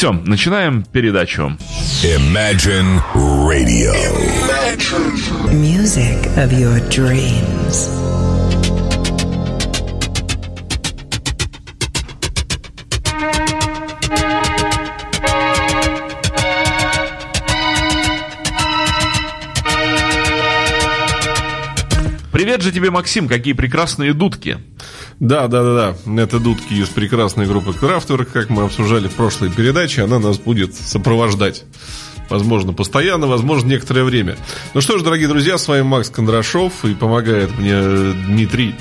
Все, начинаем передачу. Imagine Radio. Music of your dreams. Привет же тебе, Максим, какие прекрасные дудки. Да, да, да, да. Это дудки из прекрасной группы Крафтверк, как мы обсуждали в прошлой передаче. Она нас будет сопровождать. Возможно, постоянно, возможно, некоторое время. Ну что ж, дорогие друзья, с вами Макс Кондрашов и помогает мне Дмитрий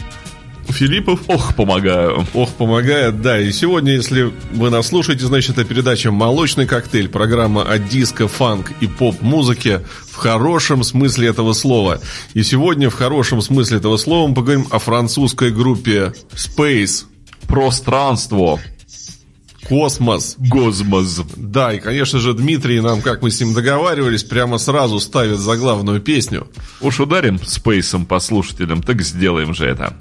Филиппов. Ох, помогаю. Ох, помогает, да. И сегодня, если вы нас слушаете, значит, это передача «Молочный коктейль», программа о диско, фанк и поп-музыке в хорошем смысле этого слова. И сегодня в хорошем смысле этого слова мы поговорим о французской группе Space. Пространство. Космос. Гозмоз. Да, и, конечно же, Дмитрий нам, как мы с ним договаривались, прямо сразу ставит заглавную песню. Уж ударим спейсом по слушателям, так сделаем же это.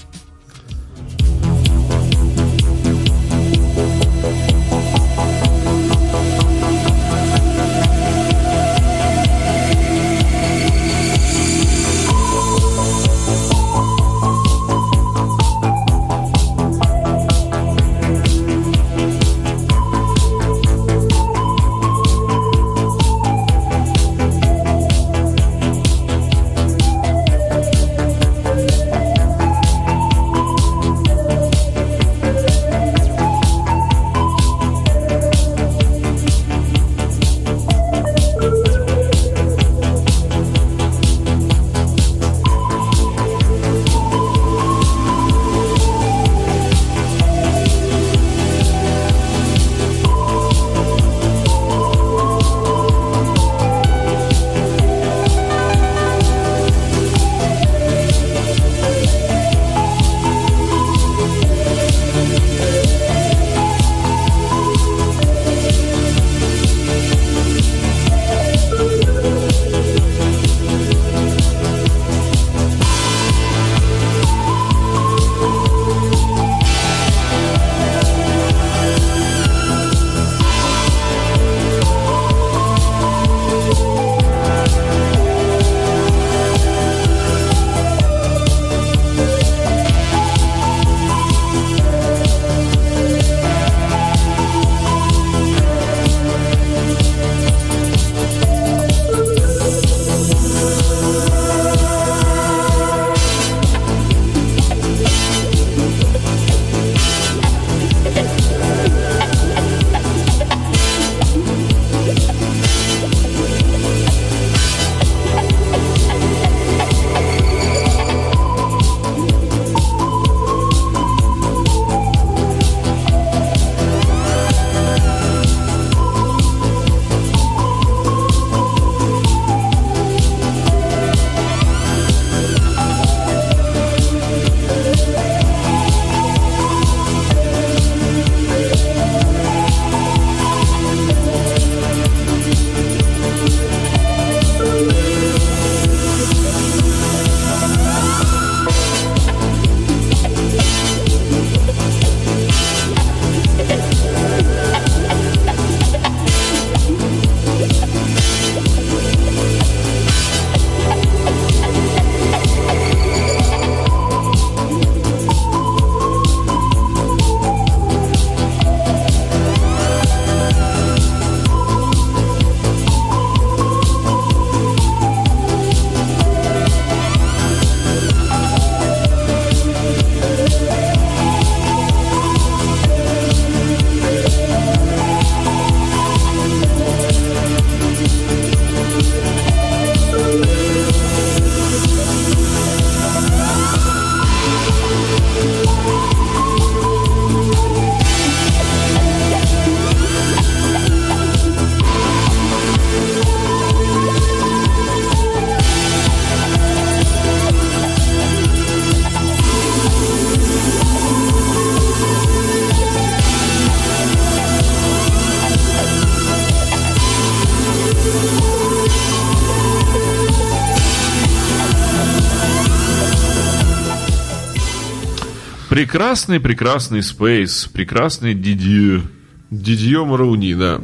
Прекрасный, прекрасный Space, прекрасный Дидью. Дидье Марауни, да.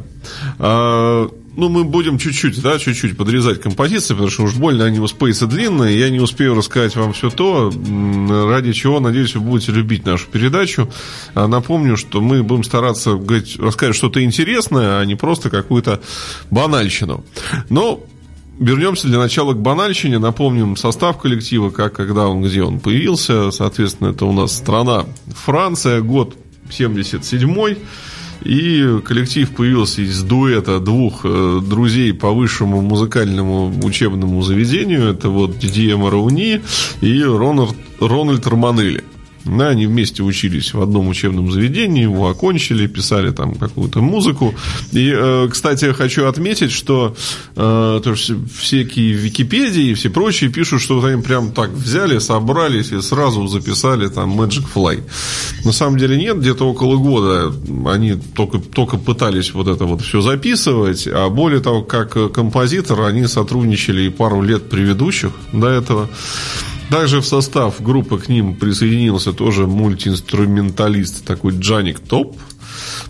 А, ну, мы будем чуть-чуть, да, чуть-чуть подрезать композиции, потому что уж больно они у Спейса длинные. Я не успею рассказать вам все то, ради чего, надеюсь, вы будете любить нашу передачу. А напомню, что мы будем стараться говорить, рассказать что-то интересное, а не просто какую-то банальщину. Но Вернемся для начала к банальщине. Напомним состав коллектива, как, когда он, где он появился. Соответственно, это у нас страна Франция, год 77-й. И коллектив появился из дуэта двух э, друзей по высшему музыкальному учебному заведению. Это вот Дидье Марауни и Рональд, Рональд Романелли. Да, они вместе учились в одном учебном заведении, его окончили, писали там какую-то музыку. И, э, кстати, хочу отметить, что э, то есть всякие Википедии и все прочие пишут, что вот они прям так взяли, собрались и сразу записали там Magic Fly. На самом деле нет, где-то около года они только, только пытались вот это вот все записывать, а более того, как композитор, они сотрудничали и пару лет предыдущих до этого. Также в состав группы к ним присоединился тоже мультиинструменталист такой Джаник Топ,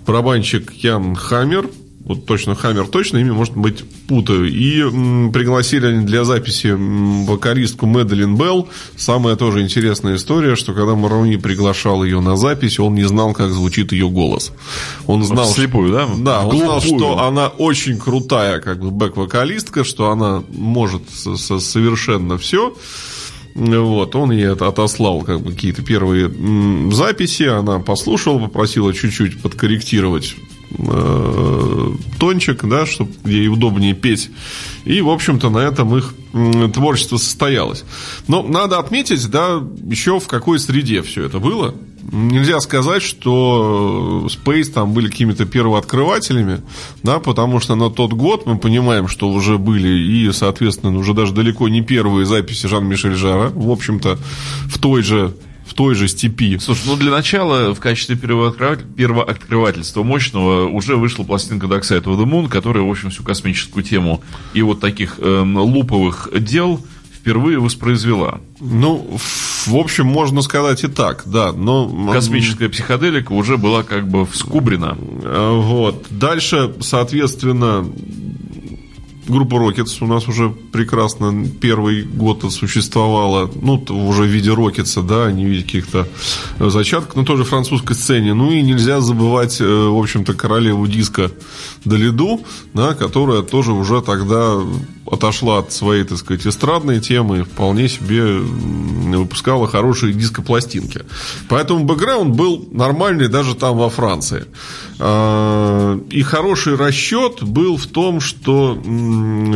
барабанщик Ян Хаммер, вот точно Хаммер точно, имя, может быть, путаю. И м, пригласили они для записи м, вокалистку Мэдалин Белл. Самая тоже интересная история, что когда Марони приглашал ее на запись, он не знал, как звучит ее голос. Он знал... Вслепую, да? Да, он знал, что она очень крутая, как бы, бэк-вокалистка, что она может совершенно все. Вот, он ей отослал как бы какие-то первые записи, она послушала, попросила чуть-чуть подкорректировать э, тончик, да, чтобы ей удобнее петь. И, в общем-то, на этом их творчество состоялось. Но надо отметить, да, еще в какой среде все это было нельзя сказать, что Space там были какими-то первооткрывателями, да, потому что на тот год мы понимаем, что уже были и, соответственно, уже даже далеко не первые записи Жан-Мишель Жара, в общем-то, в той же в той же степи. Слушай, ну для начала в качестве первооткрыватель... первооткрывательства мощного уже вышла пластинка Dark Side of the Moon, которая, в общем, всю космическую тему и вот таких э, луповых дел впервые воспроизвела. Ну, в общем, можно сказать и так, да. Но... Космическая психоделика уже была как бы вскубрена. Э, вот. Дальше, соответственно, группа Rockets у нас уже прекрасно первый год существовала, ну, уже в виде Рокетса, да, не в виде каких-то зачатков, но тоже французской сцене. Ну и нельзя забывать, э, в общем-то, королеву диска Долиду, да, которая тоже уже тогда отошла от своей, так сказать, эстрадной темы, вполне себе выпускала хорошие дископластинки. Поэтому бэкграунд был нормальный даже там во Франции. А, и хороший расчет был в том, что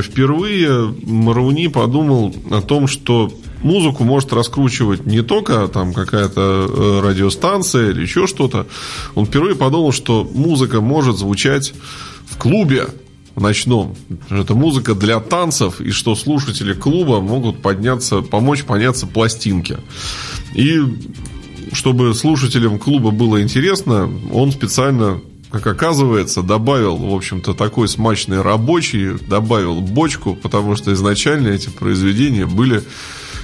впервые Марауни подумал о том, что музыку может раскручивать не только там какая-то э, радиостанция или еще что-то. Он впервые подумал, что музыка может звучать в клубе ночном. Это музыка для танцев, и что слушатели клуба могут подняться, помочь подняться пластинки. И чтобы слушателям клуба было интересно, он специально как оказывается, добавил, в общем-то, такой смачный рабочий, добавил бочку, потому что изначально эти произведения были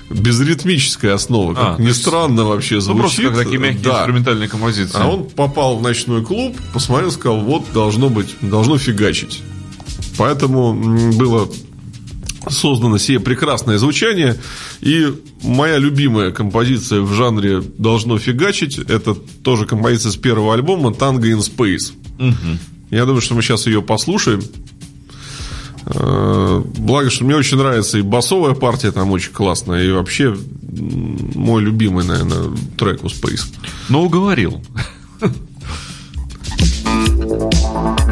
без ритмической основы. Как а, ни странно вообще звучит. Ну, просто как такие мягкие да. инструментальные композиции. А он попал в ночной клуб, посмотрел, сказал, вот должно быть, должно фигачить. Поэтому было создано себе прекрасное звучание. И моя любимая композиция в жанре «Должно фигачить» это тоже композиция с первого альбома «Tango in Space». Угу. Я думаю, что мы сейчас ее послушаем. Э, благо, что мне очень нравится и басовая партия там очень классная, и вообще мой любимый, наверное, трек у Space. Ну, уговорил.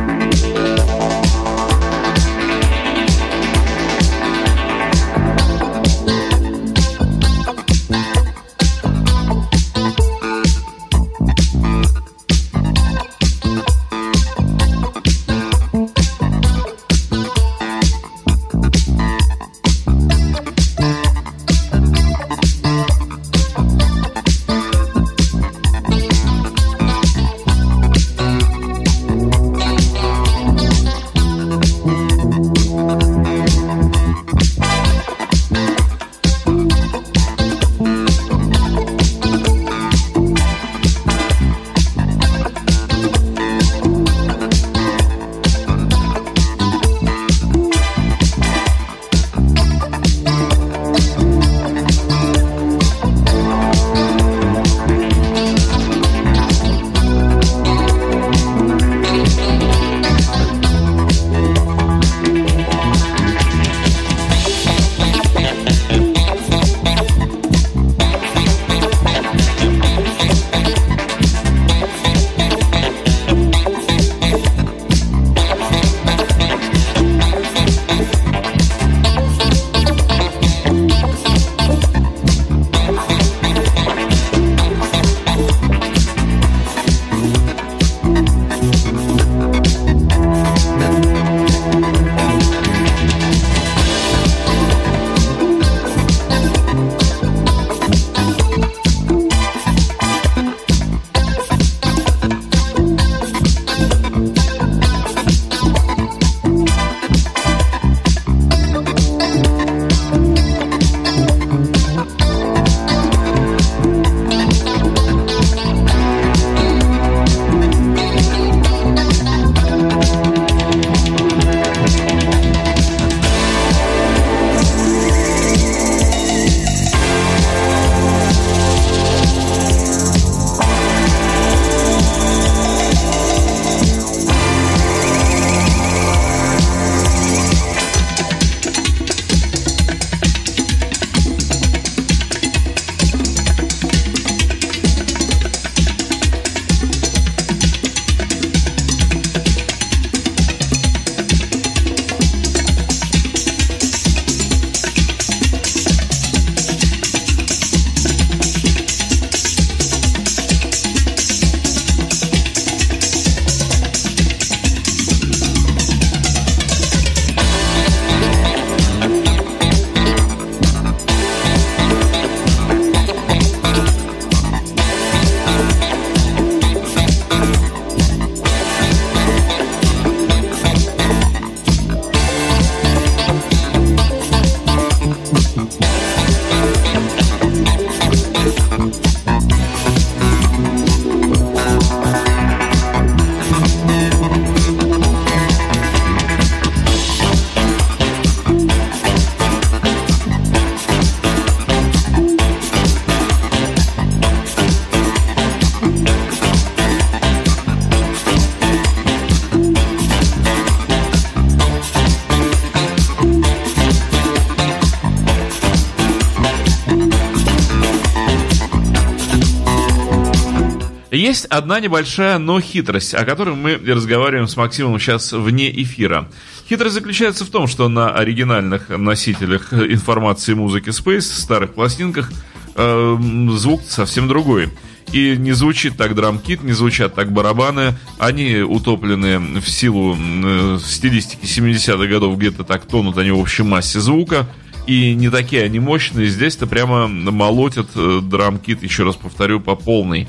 Есть одна небольшая, но хитрость, о которой мы разговариваем с Максимом сейчас вне эфира. Хитрость заключается в том, что на оригинальных носителях информации музыки Space, старых пластинках, э, звук совсем другой. И не звучит так драмкит, не звучат так барабаны. Они утоплены в силу э, стилистики 70-х годов, где-то так тонут они в общей массе звука. И не такие они мощные. Здесь-то прямо молотят э, драмкит, еще раз повторю, по полной.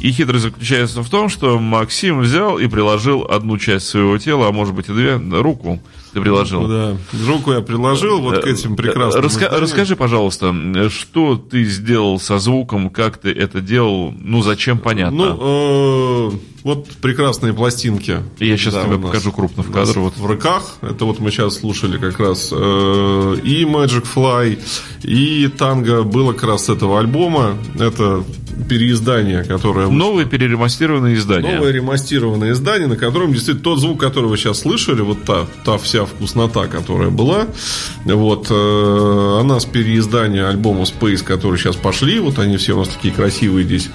И хитрость заключается в том, что Максим взял и приложил одну часть своего тела, а может быть и две, руку ты приложил. Да, руку я приложил вот к этим прекрасным Раска- изданиям. Расскажи, пожалуйста, что ты сделал со звуком, как ты это делал, ну зачем, понятно. Ну, э, вот прекрасные пластинки. Я сейчас Да, тебе покажу крупно в кадр. Вот. В руках. Это вот мы сейчас слушали как раз э, и Magic Fly, и танго было как раз с этого альбома. Это переиздание, которое... Новые переремастированные издания. Новое ремастированное издание, на котором действительно тот звук, который вы сейчас слышали, вот та, та вся вкуснота, которая была, вот, э, она с переиздания альбома Space, которые сейчас пошли, вот они все у нас такие красивые здесь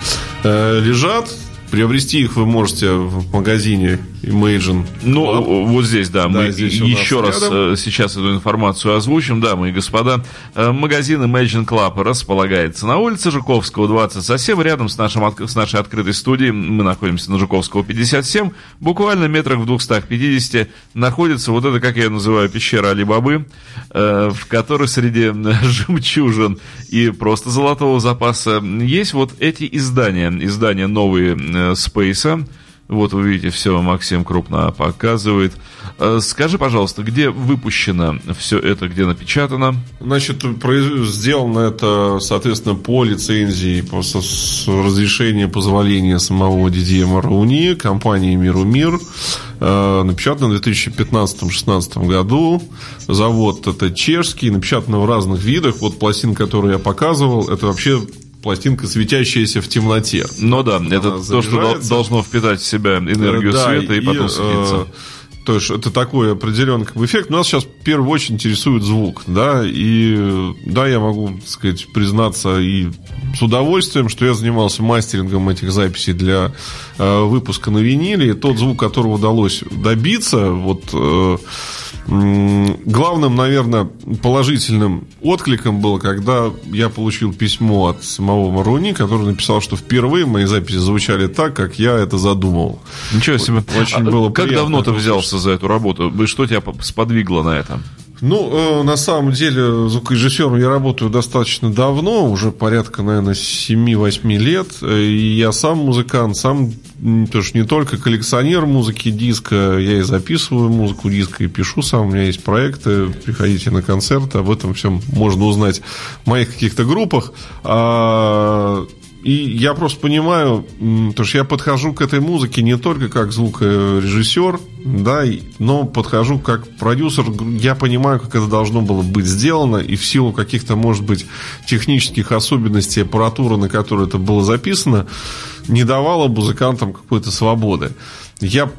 э, лежат. Приобрести их вы можете в магазине Imagine. Ну, вот здесь, да, мы Да, здесь у нас еще раз рядом. э, сейчас эту информацию озвучим. Дамы и господа, э, магазин Imagine Club располагается на улице Жуковского, 20, совсем рядом с, нашим, с нашей открытой студией. Мы находимся на Жуковского, 57. Буквально метрах в 250 находится вот это, как я называю, пещера Алибабы, э, в которой среди жемчужин и просто золотого запаса есть вот эти издания. Издания новые э, Спейса. Вот вы видите, все Максим крупно показывает. Э, Скажи, пожалуйста, где выпущено все это, где напечатано? Значит, сделано это, соответственно, по лицензии, по с разрешения, позволения самого Дидье Марауни, компании Миру Мир. Э, Напечатано в 2015-2016 году. Завод это чешский, напечатано в разных видах. Вот пластин, которую я показывал, это вообще пластинка, светящаяся в темноте. Ну да, это то, что должно впитать в себя энергию Да, света и, потом э, светиться. То есть это такой определенный как бы, эффект. Нас сейчас в первую очередь интересует звук, да, и да, я могу, так сказать, признаться и с удовольствием, что я занимался мастерингом этих записей для э, выпуска на виниле. И тот звук, которого удалось добиться, вот э, главным, наверное, положительным откликом было, когда я получил письмо от самого Маруни, который написал, что впервые мои записи звучали так, как я это задумывал. Ничего себе. очень А было как приятно давно ты это взялся за эту работу? И Что тебя по- сподвигло на это? Ну, э, на самом деле, звукорежиссером я работаю достаточно давно, уже порядка, наверное, 7-8 лет. И я сам музыкант, сам тоже не только коллекционер музыки диска, я и записываю музыку диска, и пишу сам. У меня есть проекты, приходите на концерты, об этом всем можно узнать в моих каких-то группах. А, И я просто понимаю, то что я подхожу к этой музыке не только как звукорежиссер, да, но подхожу как продюсер. Я понимаю, как это должно было быть сделано, и в силу каких-то, может быть, технических особенностей аппаратуры, на которой это было записано, не давала музыкантам какой-то свободы. Я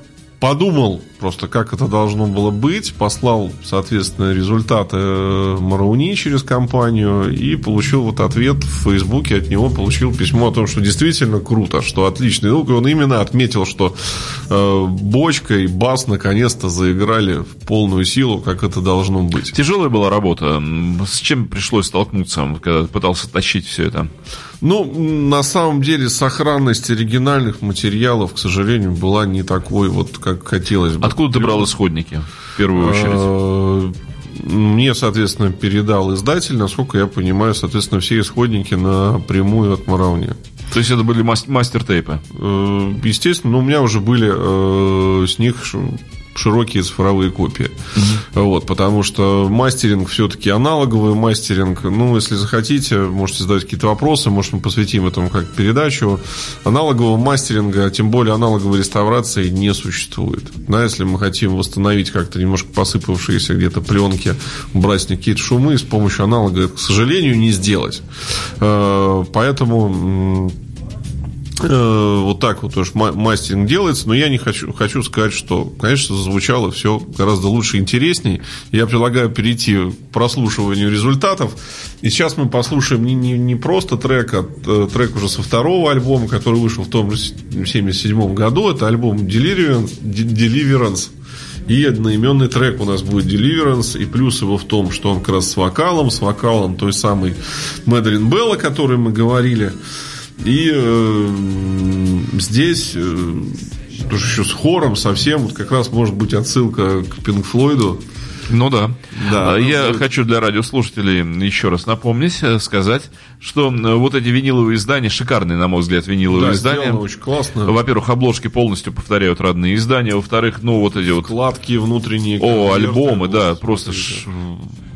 подумал просто, как это должно было быть, послал, соответственно, результаты э, Марауни через компанию и получил вот ответ в Фейсбуке от него, получил письмо о том, что действительно круто, что отличный звук. И он именно отметил, что э, бочка и бас наконец-то заиграли в полную силу, как это должно быть. Тяжелая была работа. С чем пришлось столкнуться, когда пытался тащить все это? Ну, на самом деле, сохранность оригинальных материалов, к сожалению, была не такой, вот как хотелось бы. Откуда ты брал исходники, в первую очередь? Э, Мне, соответственно, передал издатель, насколько я понимаю, соответственно, все исходники напрямую от Марауни. То есть это были мас- мастер-тейпы? Э, Естественно, но у меня уже были э, с них широкие цифровые копии. Вот, потому что мастеринг все-таки аналоговый мастеринг. Ну, если захотите, можете задать какие-то вопросы, может, мы посвятим этому как передачу. Аналогового мастеринга, тем более аналоговой реставрации не существует. Да, если мы хотим восстановить как-то немножко посыпавшиеся где-то пленки, убрать какие-то шумы, с помощью аналога, это, к сожалению, не сделать. Э, Поэтому вот так вот уж мастеринг делается, но я не хочу, хочу сказать, что, конечно, звучало все гораздо лучше и интересней. Я предлагаю перейти к прослушиванию результатов. И сейчас мы послушаем не, не, не просто трек, а э, трек уже со второго альбома, который вышел в том же 77 году. Это альбом Deliverance. Deliverance. И одноименный трек у нас будет Deliverance. И плюс его в том, что он как раз с вокалом, с вокалом той самой Мэдрин Белла, о которой мы говорили. И э, здесь э, тоже еще с хором совсем, вот как раз может быть отсылка к Пинк Флойду. Ну да. Да, А, ну, Я да. хочу для радиослушателей еще раз напомнить, э, сказать, что вот эти виниловые издания, шикарные, на мой взгляд, виниловые Да, издания. очень классно. Во-первых, обложки полностью повторяют родные издания. Во-вторых, ну вот эти вот Вкладки внутренние. О, альбомы, да, просто смотрите.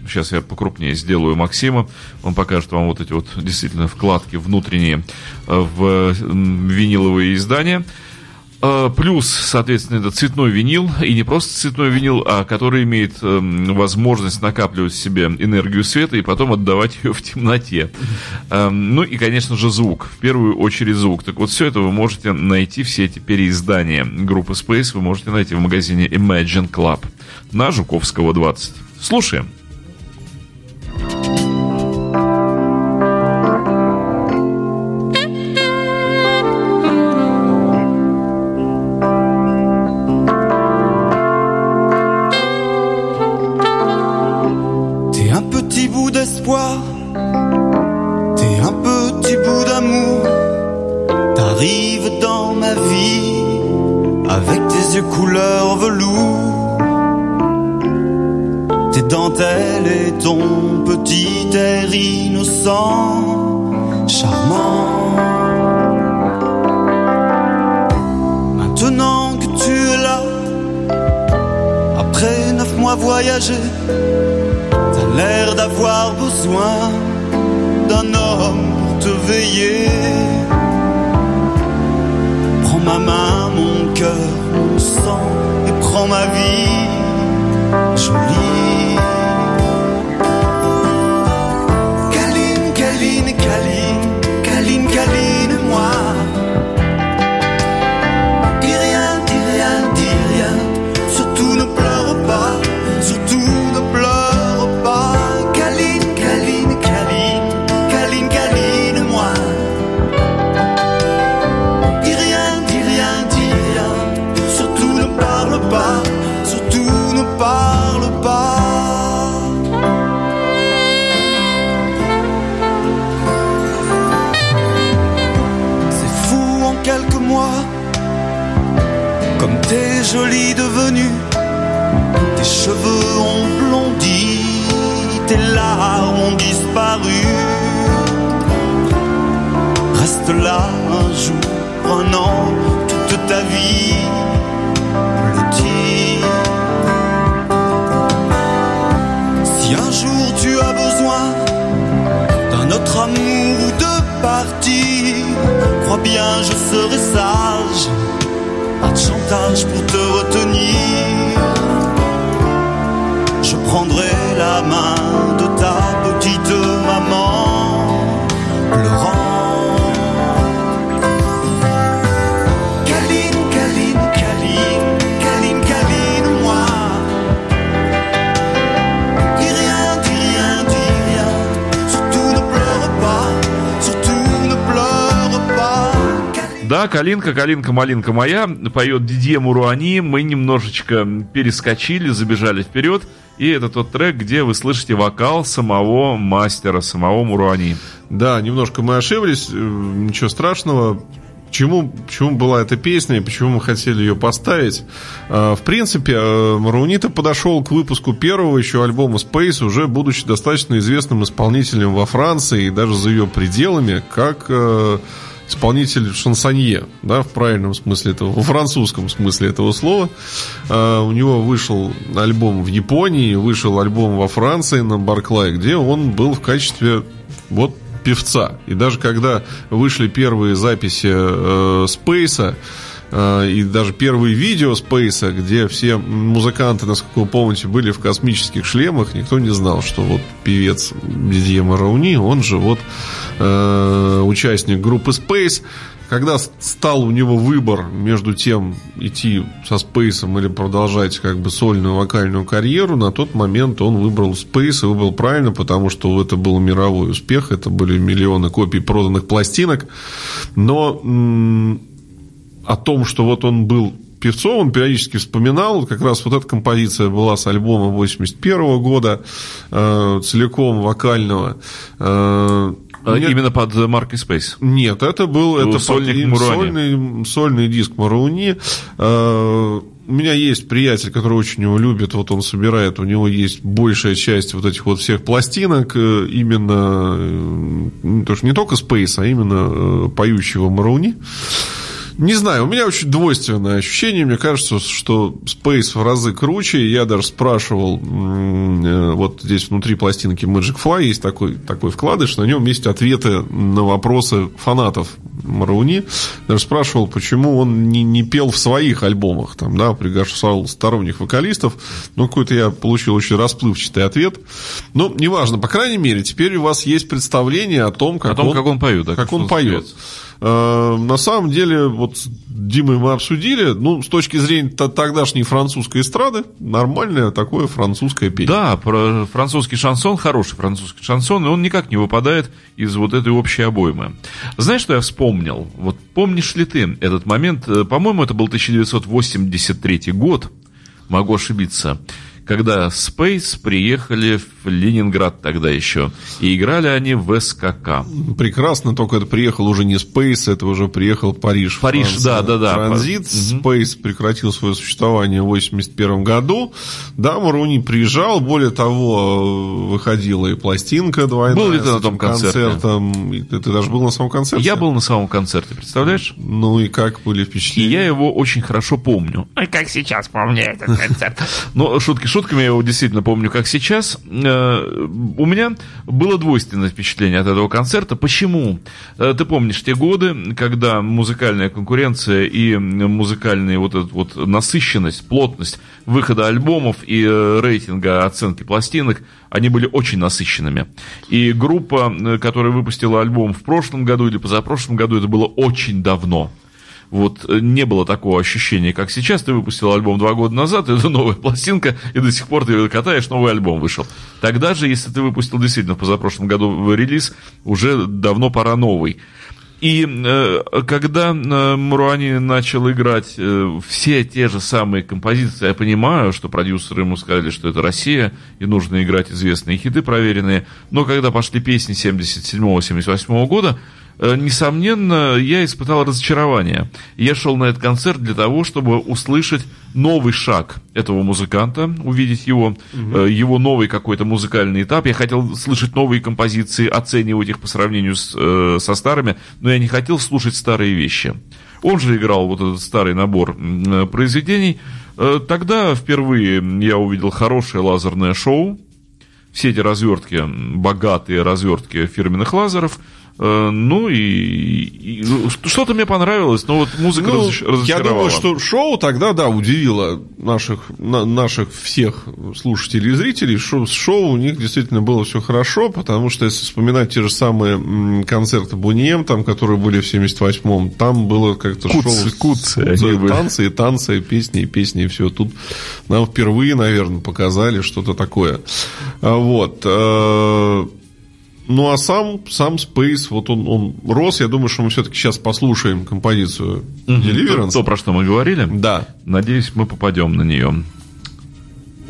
Сейчас я покрупнее сделаю Максима, он покажет вам вот эти вот действительно вкладки внутренние э, в виниловые издания. Э, Плюс, соответственно, это цветной винил, и не просто цветной винил, а который имеет эм, возможность накапливать в себе энергию света и потом отдавать ее в темноте. Эм, Ну и, конечно же, звук. В первую очередь звук. Так вот, все это вы можете найти, все эти переиздания группы Space вы можете найти в магазине Imagine Club на Жуковского 20. Слушаем. Tes larmes ont disparu. Reste là un jour, un an, toute ta vie blottie. Si un jour tu as besoin d'un autre amour ou de partir, crois bien je serai sage pas de chantage pour te retenir. Prendrai la main de ta petite maman, pleurant. Да, Калинка, Калинка, малинка моя, поет Дидье Муруани. Мы немножечко перескочили, забежали вперед. И это тот трек, где вы слышите вокал самого мастера, самого Муруани. Да, немножко мы ошиблись, э, ничего страшного. Почему, почему была эта песня и почему мы хотели ее поставить? Э, В принципе, э, Мараунита подошел к выпуску первого еще альбома Space, уже будучи достаточно известным исполнителем во Франции и даже за ее пределами, как э, исполнитель шансонье, да, в правильном смысле этого, во французском смысле этого слова. Э, У него вышел альбом в Японии, вышел альбом во Франции на Барклай, где он был в качестве вот певца. И даже когда вышли первые записи э, Спейса, и даже первые видео Спейса, где все музыканты, насколько вы помните, были в космических шлемах, никто не знал, что вот певец Дидье Марауни, он же вот э, участник группы Space. когда стал у него выбор между тем идти со Спейсом или продолжать как бы сольную вокальную карьеру, на тот момент он выбрал Спейс и выбрал правильно, потому что это был мировой успех, это были миллионы копий проданных пластинок. Но м, о том, что вот он был певцом, он периодически вспоминал, как раз вот эта композиция была с альбома 81 года, э, целиком вокального. Э, А, мне- Именно под маркой Space. нет, это был Ну, это сольник под- сольный, сольный диск Марауни. Э, У меня есть приятель, который очень его любит, вот он собирает, у него есть большая часть вот этих вот всех пластинок, э, именно, э, то, что не только Space, а именно поющего Марауни. Не знаю, у меня очень двойственное ощущение. Мне кажется, что Space в разы круче. Я даже спрашивал, э, вот здесь внутри пластинки Magic Fly есть такой, такой вкладыш, на нем есть ответы на вопросы фанатов Марауни. Даже спрашивал, почему он не, не пел в своих альбомах, там, да, приглашал сторонних вокалистов. Ну, какой-то я получил очень расплывчатый ответ. Но неважно, по крайней мере, теперь у вас есть представление о том, как, О том, он, как он поет, да, как он он поет. Э, На самом деле, вот Димой мы обсудили, ну, с точки зрения тогдашней французской эстрады, нормальное такое французское пение. Да, про французский шансон, хороший французский шансон, и он никак не выпадает из вот этой общей обоймы. Знаешь, что я вспомнил? Вот помнишь ли ты этот момент? Э, По-моему, это был 1983 год, могу ошибиться, когда Space приехали в Ленинград тогда еще, и играли они в СКК. Прекрасно, только это приехал уже не Space, это уже приехал Париж. Париж, Франция. да, да, да. Транзит. Space прекратил свое существование в 81 году. Да, Маруни приезжал, более того, выходила и пластинка двойная. Был ли ты на том концерте? концертом. И Ты, ты даже был на самом концерте? Я был на самом концерте, представляешь? Ну и как были И впечатления? я его очень хорошо помню. Ой, как сейчас помню этот концерт. Но шутки шутками, я его действительно помню, как сейчас. Э, У меня было двойственное впечатление от этого концерта. Почему? Э, Ты помнишь те годы, когда музыкальная конкуренция и музыкальная вот эта вот насыщенность, плотность выхода альбомов и э, рейтинга оценки пластинок, они были очень насыщенными. И группа, которая выпустила альбом в прошлом году или позапрошлом году, это было очень давно. Вот э, не было такого ощущения, как сейчас. Ты выпустил альбом два года назад, это новая пластинка, и до сих пор ты ее катаешь, новый альбом вышел. Тогда же, если ты выпустил действительно в позапрошлом году релиз, уже давно пора новый. И э, когда э, Муруани начал играть э, все те же самые композиции, я понимаю, что продюсеры ему сказали, что это Россия, и нужно играть известные хиты проверенные, но когда пошли песни 77-78 года, несомненно, я испытал разочарование. Я шел на этот концерт для того, чтобы услышать новый шаг этого музыканта, увидеть его, э, его новый какой-то музыкальный этап. Я хотел слышать новые композиции, оценивать их по сравнению с, э, со старыми, но я не хотел слушать старые вещи. Он же играл вот этот старый набор э, произведений. Э, Тогда впервые я увидел хорошее лазерное шоу, все эти развертки, богатые развертки фирменных лазеров. Э, Ну и, и- ну, что-то мне понравилось, но вот музыка Ну, разоч- я разочаровала. думаю, что шоу тогда, да, удивило наших, на- наших всех слушателей и зрителей. Шоу, с шоу у них действительно было все хорошо, потому что, если вспоминать те же самые концерты Бунием, там, которые были в 78-м, там было как-то шоу... куцы, куцы, танцы и танцы, и песни, и песни, и все. Тут нам впервые, наверное, показали что-то такое. А Вот. Ну, а сам, сам Space, вот он, он рос. Я думаю, что мы все-таки сейчас послушаем композицию Deliverance. То, про что мы говорили. Да. Надеюсь, мы попадем на нее.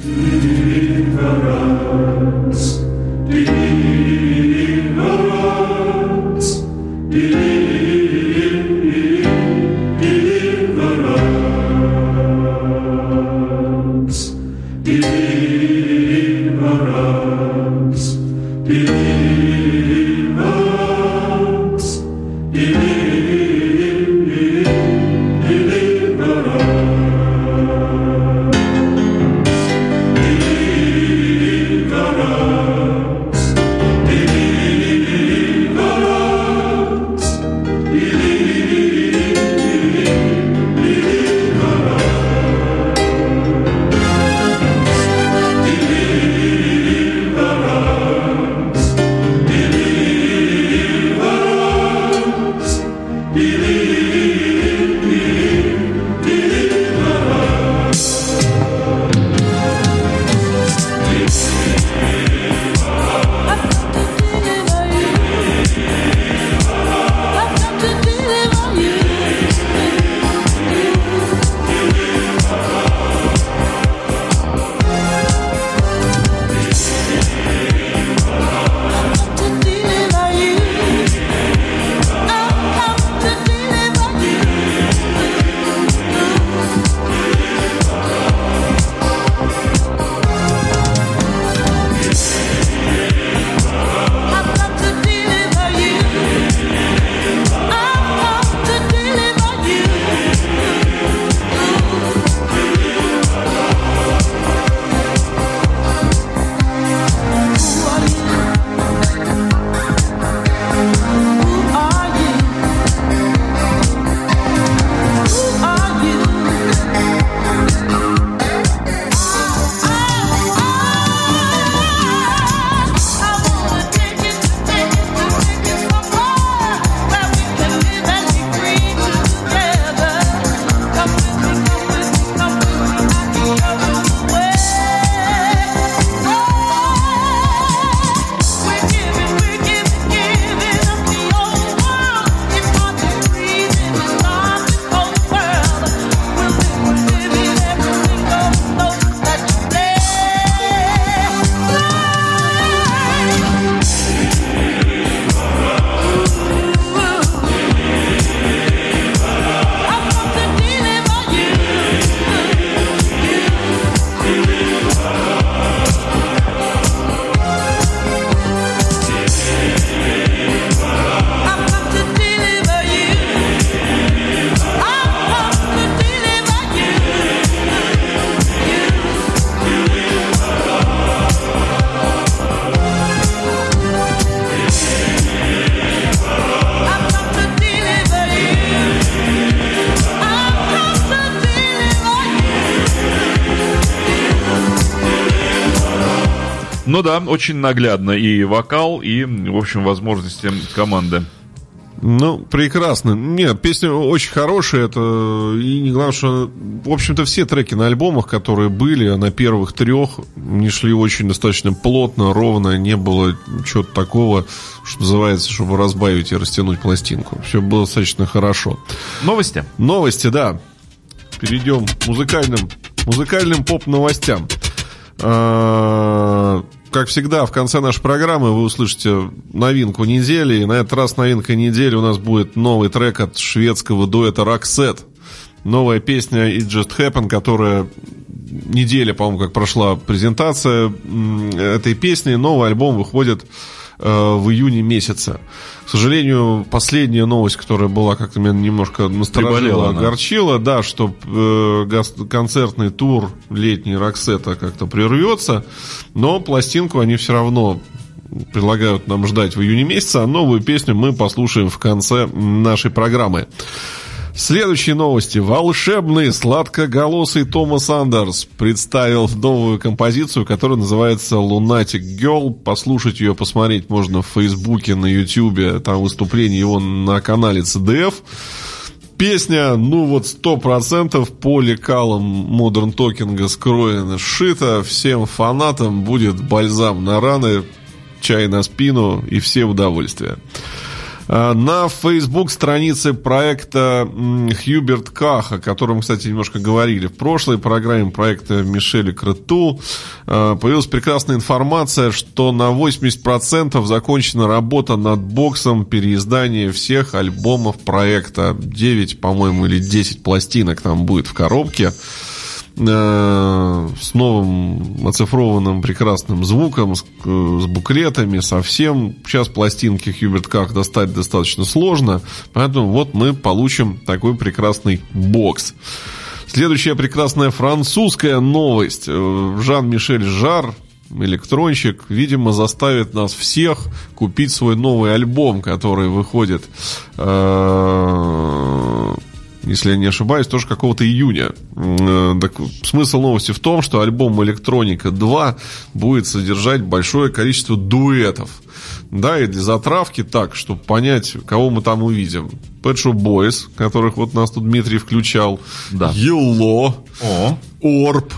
Deliverance, да, очень наглядно и вокал, и, в общем, возможности команды. Ну, прекрасно. Нет, песня очень хорошая. Это и не главное, что, в общем-то, все треки на альбомах, которые были, на первых трех, не шли очень достаточно плотно, ровно, не было чего-то такого, что называется, чтобы разбавить и растянуть пластинку. Все было достаточно хорошо. Новости? Новости, да. Перейдем к музыкальным, музыкальным поп-новостям. Как всегда, в конце нашей программы вы услышите новинку недели. И на этот раз новинка недели у нас будет новый трек от шведского дуэта Roxette. Новая песня It Just Happened, которая неделя, по-моему, как прошла презентация этой песни. Новый альбом выходит в июне месяце. К сожалению, последняя новость, которая была как-то меня немножко насторожила, огорчила, да, что э, концертный тур летний Роксета как-то прервется, но пластинку они все равно предлагают нам ждать в июне месяце, а новую песню мы послушаем в конце нашей программы. Следующие новости. Волшебный сладкоголосый Томас Андерс представил новую композицию, которая называется «Lunatic Girl». Послушать ее, посмотреть можно в Фейсбуке, на Ютьюбе. Там выступление его на канале CDF. Песня, ну вот сто процентов по лекалам Modern Talking скроена, сшита. Всем фанатам будет бальзам на раны, чай на спину и все в удовольствие. А, На Facebook странице проекта Хьюберт Ках, о котором, кстати, немножко говорили в прошлой программе проекта Мишеля Крету, а, появилась прекрасная информация, что на 80% закончена работа над боксом переиздания всех альбомов проекта. 9, по-моему, или 10 пластинок там будет в коробке э, с новым оцифрованным прекрасным звуком, с, э, с буклетами, совсем. Сейчас пластинки Хьюберт Ках достать достаточно сложно, поэтому вот мы получим такой прекрасный бокс. Следующая прекрасная французская новость. Э, Жан-Мишель Жар, электронщик, видимо, заставит нас всех купить свой новый альбом, который выходит э, если я не ошибаюсь, тоже какого-то июня. Э, Так, смысл новости в том, что альбом «Электроника 2» будет содержать большое количество дуэтов. Да, и для затравки так, чтобы понять, кого мы там увидим. Pet Shop Boys, которых вот нас тут Дмитрий включал. Да. Yellow. О, Орб.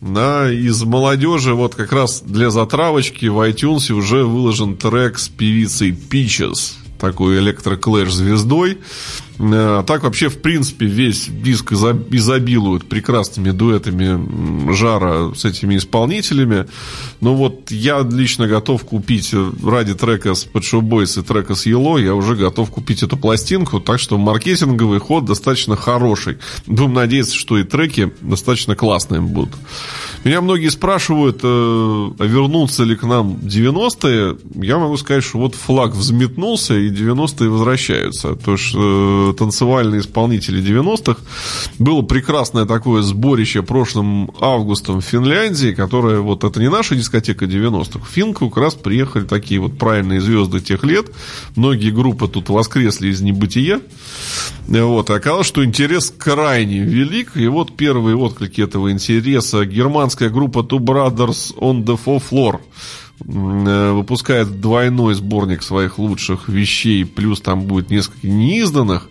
Да, из молодежи вот как раз для затравочки в iTunes уже выложен трек с певицей Peaches, такой электроклэш звездой. А так вообще, в принципе, весь диск изо- изобилует прекрасными дуэтами жара с этими исполнителями. Но вот я лично готов купить э, ради трека с Pet Boys и трека с Yellow, я уже готов купить эту пластинку, так что маркетинговый ход достаточно хороший. Будем надеяться, что и треки достаточно классные будут. Меня многие спрашивают, э, а вернутся ли к нам 90-е. Я могу сказать, что вот флаг взметнулся, и 90-е возвращаются. То есть э, танцевальные исполнители 90-х. Было прекрасное такое сборище прошлым августом в Финляндии, которое, вот это не наша дискотека 90-х. В Финку как раз приехали такие вот правильные звезды тех лет. Многие группы тут воскресли из небытия. Вот, и оказалось, что интерес крайне велик. И вот первые отклики этого интереса. Германская группа Two Brothers on the Four Floor выпускает двойной сборник своих лучших вещей, плюс там будет несколько неизданных.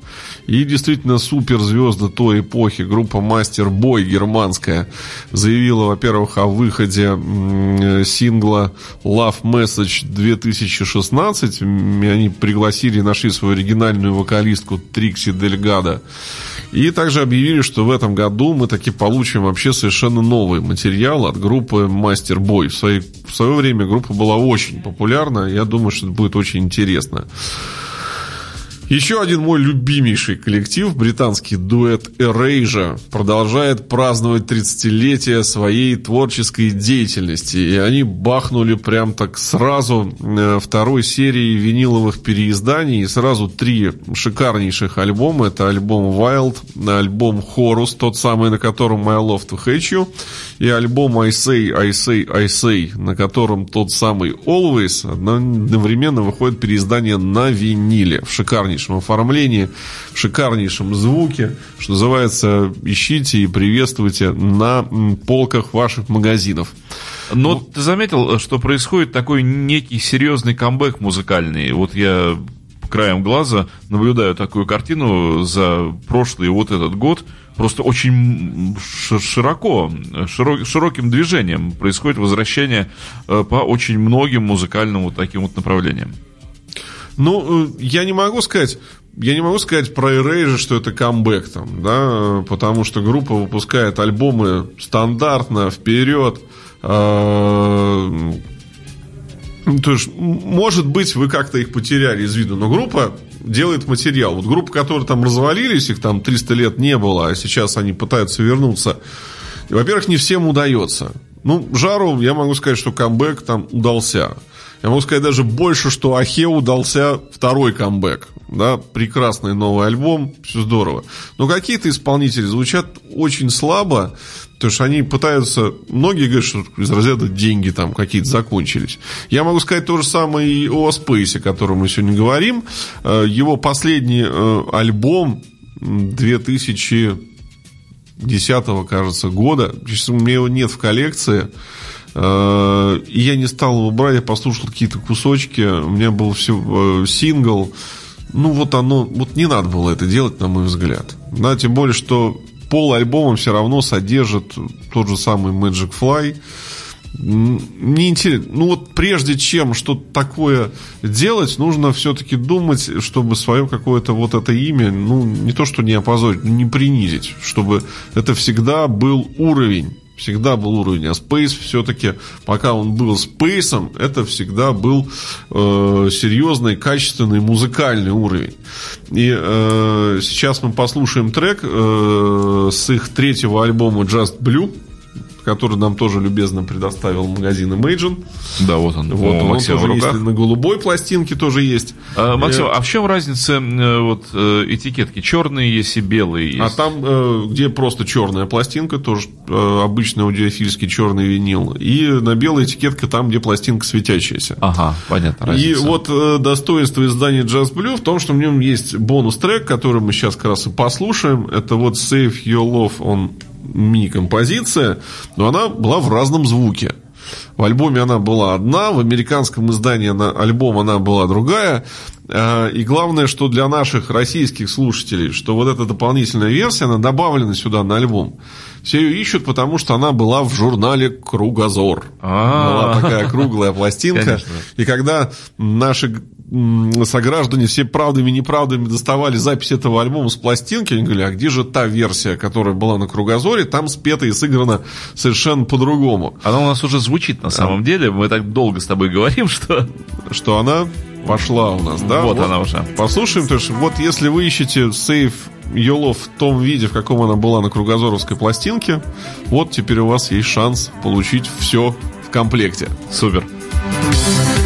И действительно суперзвезды той эпохи, группа Мастер Бой германская, заявила, во-первых, о выходе э, сингла Love Message 2016. М, и Они пригласили и нашли свою оригинальную вокалистку Трикси Дельгада. И также объявили, что в этом году мы таки получим вообще совершенно новый материал от группы Мастер Бой. В, своей- в свое время группа была очень популярна. Я думаю, что это будет очень интересно. Еще один мой любимейший коллектив, британский дуэт Erasure, продолжает праздновать 30-летие своей творческой деятельности. И они бахнули прям так сразу э, второй серии виниловых переизданий. И сразу три шикарнейших альбома. Это альбом Wild, альбом Horus, тот самый, на котором I Love to Hate You, и альбом I Say, I Say, I Say, на котором тот самый Always. Одновременно выходит переиздание на виниле в шикарнейшем оформлении, в шикарнейшем звуке, что называется, ищите и приветствуйте на полках ваших магазинов. Но ты заметил, что происходит такой некий серьезный камбэк музыкальный. Вот я краем глаза наблюдаю такую картину за прошлый вот этот год. Просто очень широко, широ- широким движением происходит возвращение э, по очень многим музыкальным вот таким вот направлениям. Ну, э, я не могу сказать, я не могу сказать про Erasure, что это камбэк там, да, потому что группа выпускает альбомы стандартно, вперед. э, ну, То есть, может быть, вы как-то их потеряли из виду, но группа делает материал. Вот группы, которые там развалились, их там 300 лет не было, а сейчас они пытаются вернуться. Во-первых, не всем удается. Ну, Жару, я могу сказать, что камбэк там удался. Я могу сказать даже больше, что Ахе удался второй камбэк. Да, прекрасный новый альбом, все здорово. Но какие-то исполнители звучат очень слабо, потому что они пытаются... Многие говорят, что из разряда деньги там какие-то закончились. Я могу сказать то же самое и о Спейсе, о котором мы сегодня говорим. Э, Его последний э, альбом м, 2000 10 кажется, года. Сейчас у меня его нет в коллекции. Э, И я не стал его брать, я послушал какие-то кусочки. У меня был все, сингл. Ну, вот оно, вот не надо было это делать, на мой взгляд. Да, тем более, что пол альбома все равно содержит тот же самый Magic Fly. М, Мне интересно, ну вот прежде чем что-то такое делать, нужно все-таки думать, чтобы свое какое-то вот это имя, ну не то что не опозорить, но не принизить, чтобы это всегда был уровень, всегда был уровень, а Space все-таки, пока он был Спейсом, это всегда был э, серьезный, качественный музыкальный уровень. И э, сейчас мы послушаем трек э, с их третьего альбома Just Blue, который нам тоже любезно предоставил магазин Imagine. Да, вот он. Вот, у он Максима тоже есть на голубой пластинке тоже есть. А, Максим, Э, а в чем разница э, вот э, этикетки? Черные есть и белые есть. А там, э, где просто черная пластинка, тоже э, обычный аудиофильский черный винил. И на белой этикетка там, где пластинка светящаяся. Ага, понятно. И разница. вот э, достоинство издания Jazz Blue в том, что в нем есть бонус-трек, который мы сейчас как раз и послушаем. Это вот Save Your Love, он мини-композиция, но она была в разном звуке. В альбоме она была одна, в американском издании она, альбом она была другая. Э, И главное, что для наших российских слушателей, что вот эта дополнительная версия, она добавлена сюда на альбом. Все ее ищут, потому что она была в журнале «Кругозор». А. Была такая круглая пластинка. Конечно. И когда наши сограждане все правдами и неправдами доставали запись этого альбома с пластинки, они говорили, а где же та версия, которая была на Кругозоре, там спета и сыграна совершенно по-другому. Она у нас уже звучит на самом деле. Мы так долго с тобой говорим, что... Что она пошла у нас, да? Вот она уже. Послушаем, то есть вот если вы ищете Your Love в том виде, в каком она была на кругозоровской пластинке, вот теперь у вас есть шанс получить все в комплекте. Супер. She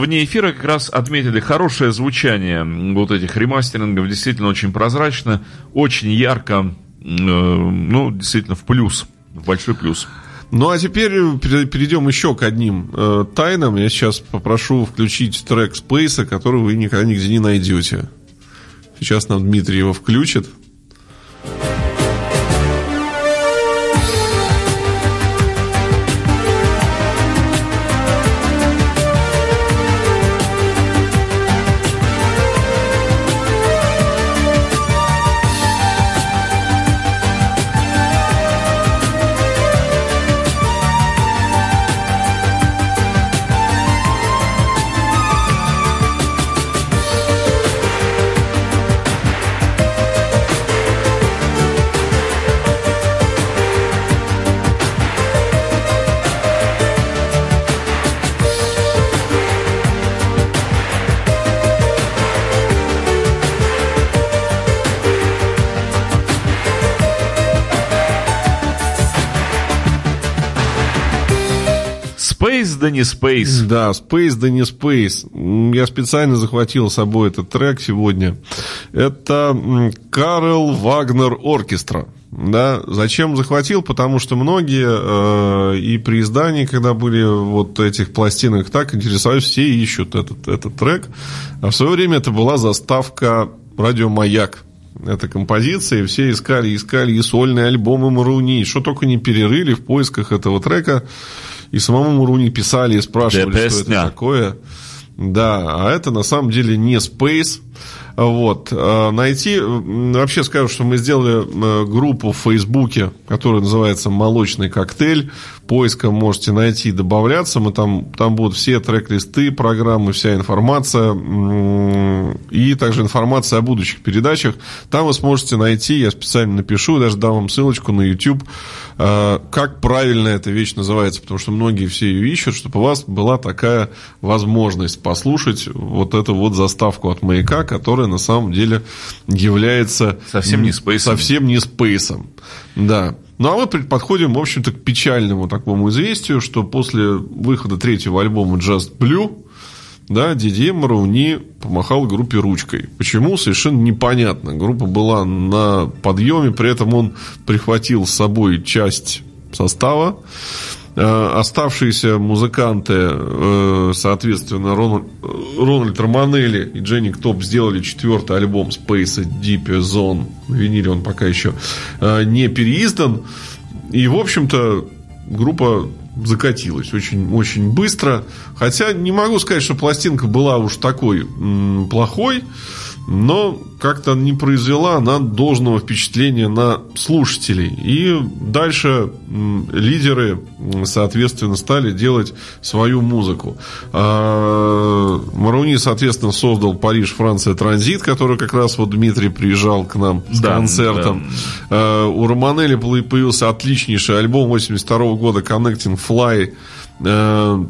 вне эфира как раз отметили хорошее звучание вот этих ремастерингов. Действительно очень прозрачно, очень ярко. э, Ну, действительно, в плюс. В большой плюс. Ну а теперь пере- перейдем еще к одним э, тайнам. Я сейчас попрошу включить трек Space, который вы никогда нигде не найдете. Сейчас нам Дмитрий его включит. Да не Space. Да, Space, да не Space. Я специально захватил с собой этот трек сегодня. Это Карл Вагнер Оркестра. Да, зачем захватил? Потому что многие э, и при издании, когда были вот этих пластинок, так интересовались, все ищут этот, этот трек. А в свое время это была заставка радио Маяк. Это композиция, и все искали, искали и сольные альбомы Маруни, что только не перерыли в поисках этого трека. И самому Маруни писали и спрашивали, Да, что это такое. Да, а это на самом деле не Space. Вот. А Найти... м, Вообще скажу, что мы сделали э, группу в Фейсбуке, которая называется «Молочный коктейль». Поиском можете найти и добавляться. Мы там, там будут все трек-листы программы, вся информация. И также информация о будущих передачах. Там вы сможете найти, я специально напишу, даже дам вам ссылочку на YouTube, э, как правильно эта вещь называется. Потому что многие все ее ищут, чтобы у вас была такая возможность послушать вот эту вот заставку от маяка, которая на самом деле является Совсем не спейсом. Совсем не спейсом. Да. Ну а мы подходим, в общем-то, к печальному такому известию, что после выхода третьего альбома Just Blue да, Дидье Марауни помахал группе ручкой. Почему? Совершенно непонятно. Группа была на подъеме, при этом он прихватил с собой часть состава. Э, Оставшиеся музыканты, э, соответственно, Рональд, Рональд Романелли и Дженник Топ сделали четвертый альбом Space Deep Zone. На виниле он пока еще э, не переиздан. И, в общем-то, группа закатилась очень, очень быстро. Хотя не могу сказать, что пластинка была уж такой м, плохой, но как-то не произвела она должного впечатления на слушателей. И дальше лидеры, соответственно, стали делать свою музыку. А, Маруни, соответственно, создал Париж, Франция, Транзит, который как раз вот Дмитрий приезжал к нам с Да, концертом. Э, У Романелли появился отличнейший альбом 82 года Connecting Fly, э,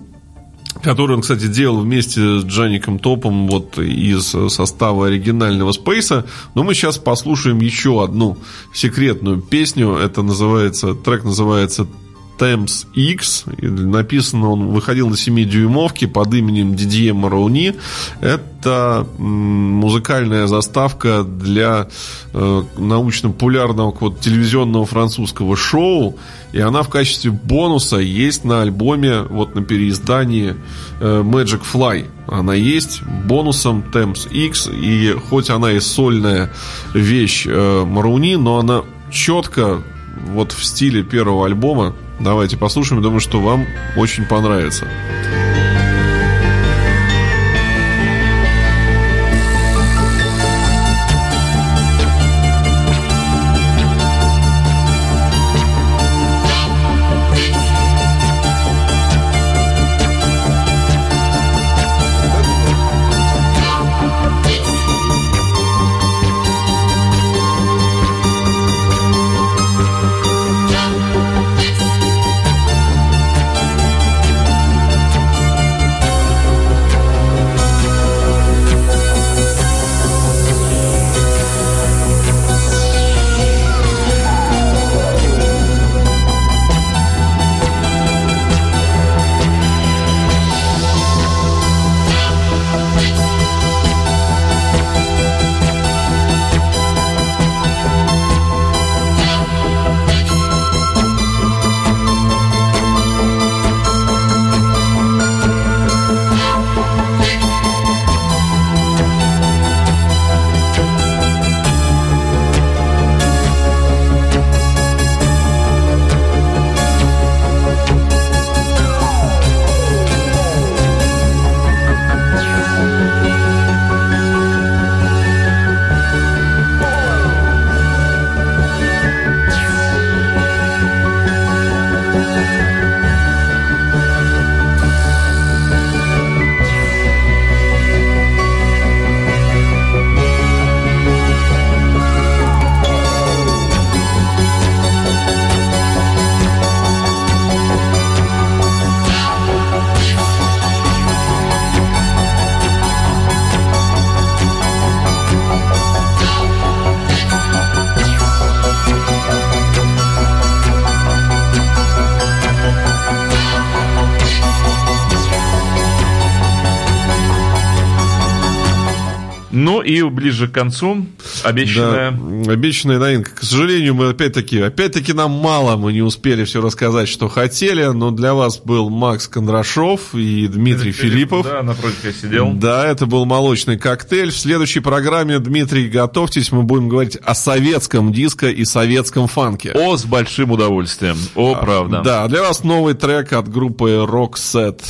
который он, кстати, делал вместе с Джаником Топом вот из состава оригинального Спейса. Но мы сейчас послушаем еще одну секретную песню. Это называется, трек называется Temps X. Написано он, выходил на 7-дюймовке под именем Дидье Марауни. Это музыкальная заставка для э, научно-популярного вот, телевизионного французского шоу. И она в качестве бонуса есть на альбоме, вот на переиздании э, Magic Fly. Она есть бонусом Temps X. И хоть она и сольная вещь э, Марауни, но она четко вот в стиле первого альбома. Давайте послушаем. Думаю, что вам очень понравится. Ну и ближе к концу обещанная... Да, обещанная новинка. К сожалению, мы опять-таки, опять-таки нам мало, мы не успели все рассказать, что хотели, но для вас был Макс Кондрашов и Дмитрий Филиппов. Да, напротив я сидел. Да, это был молочный коктейль. В следующей программе, Дмитрий, готовьтесь, мы будем говорить о советском диско и советском фанке. О, с большим удовольствием. О, правда. Да, для вас новый трек от группы Rockset.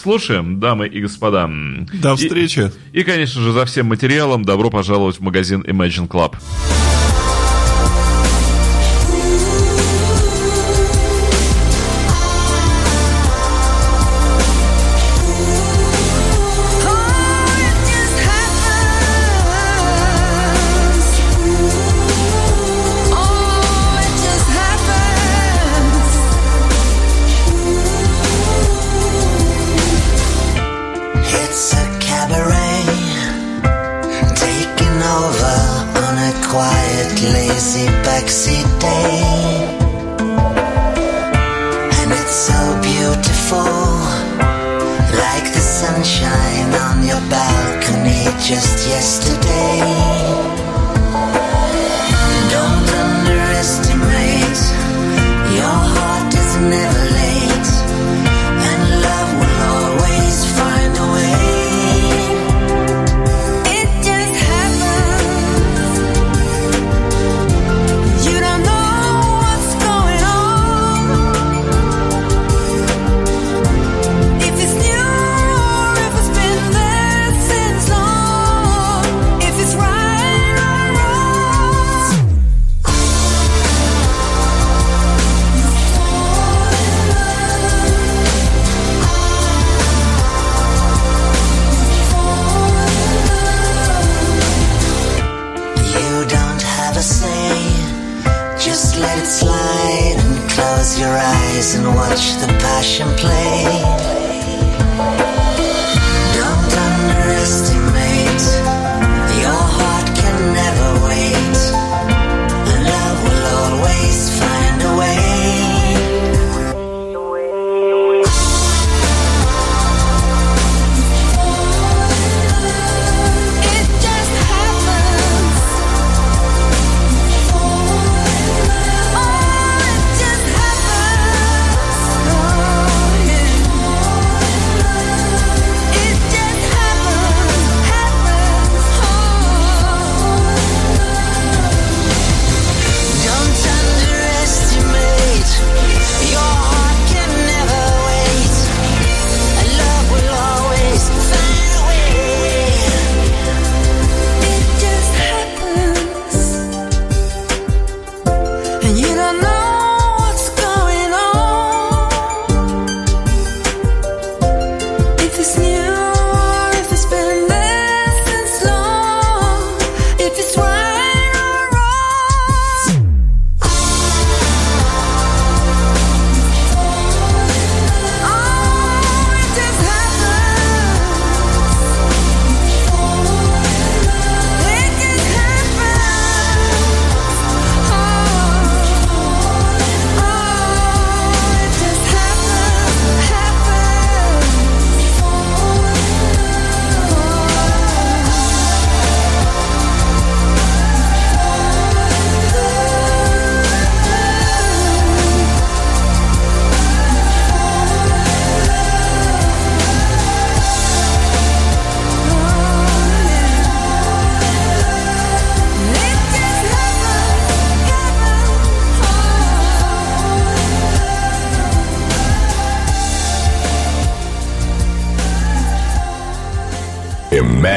Слушаем, дамы и господа. До И- встречи. И, конечно же, за всем материалом добро пожаловать в магазин Imagine Club. Like the sunshine on your balcony just yesterday.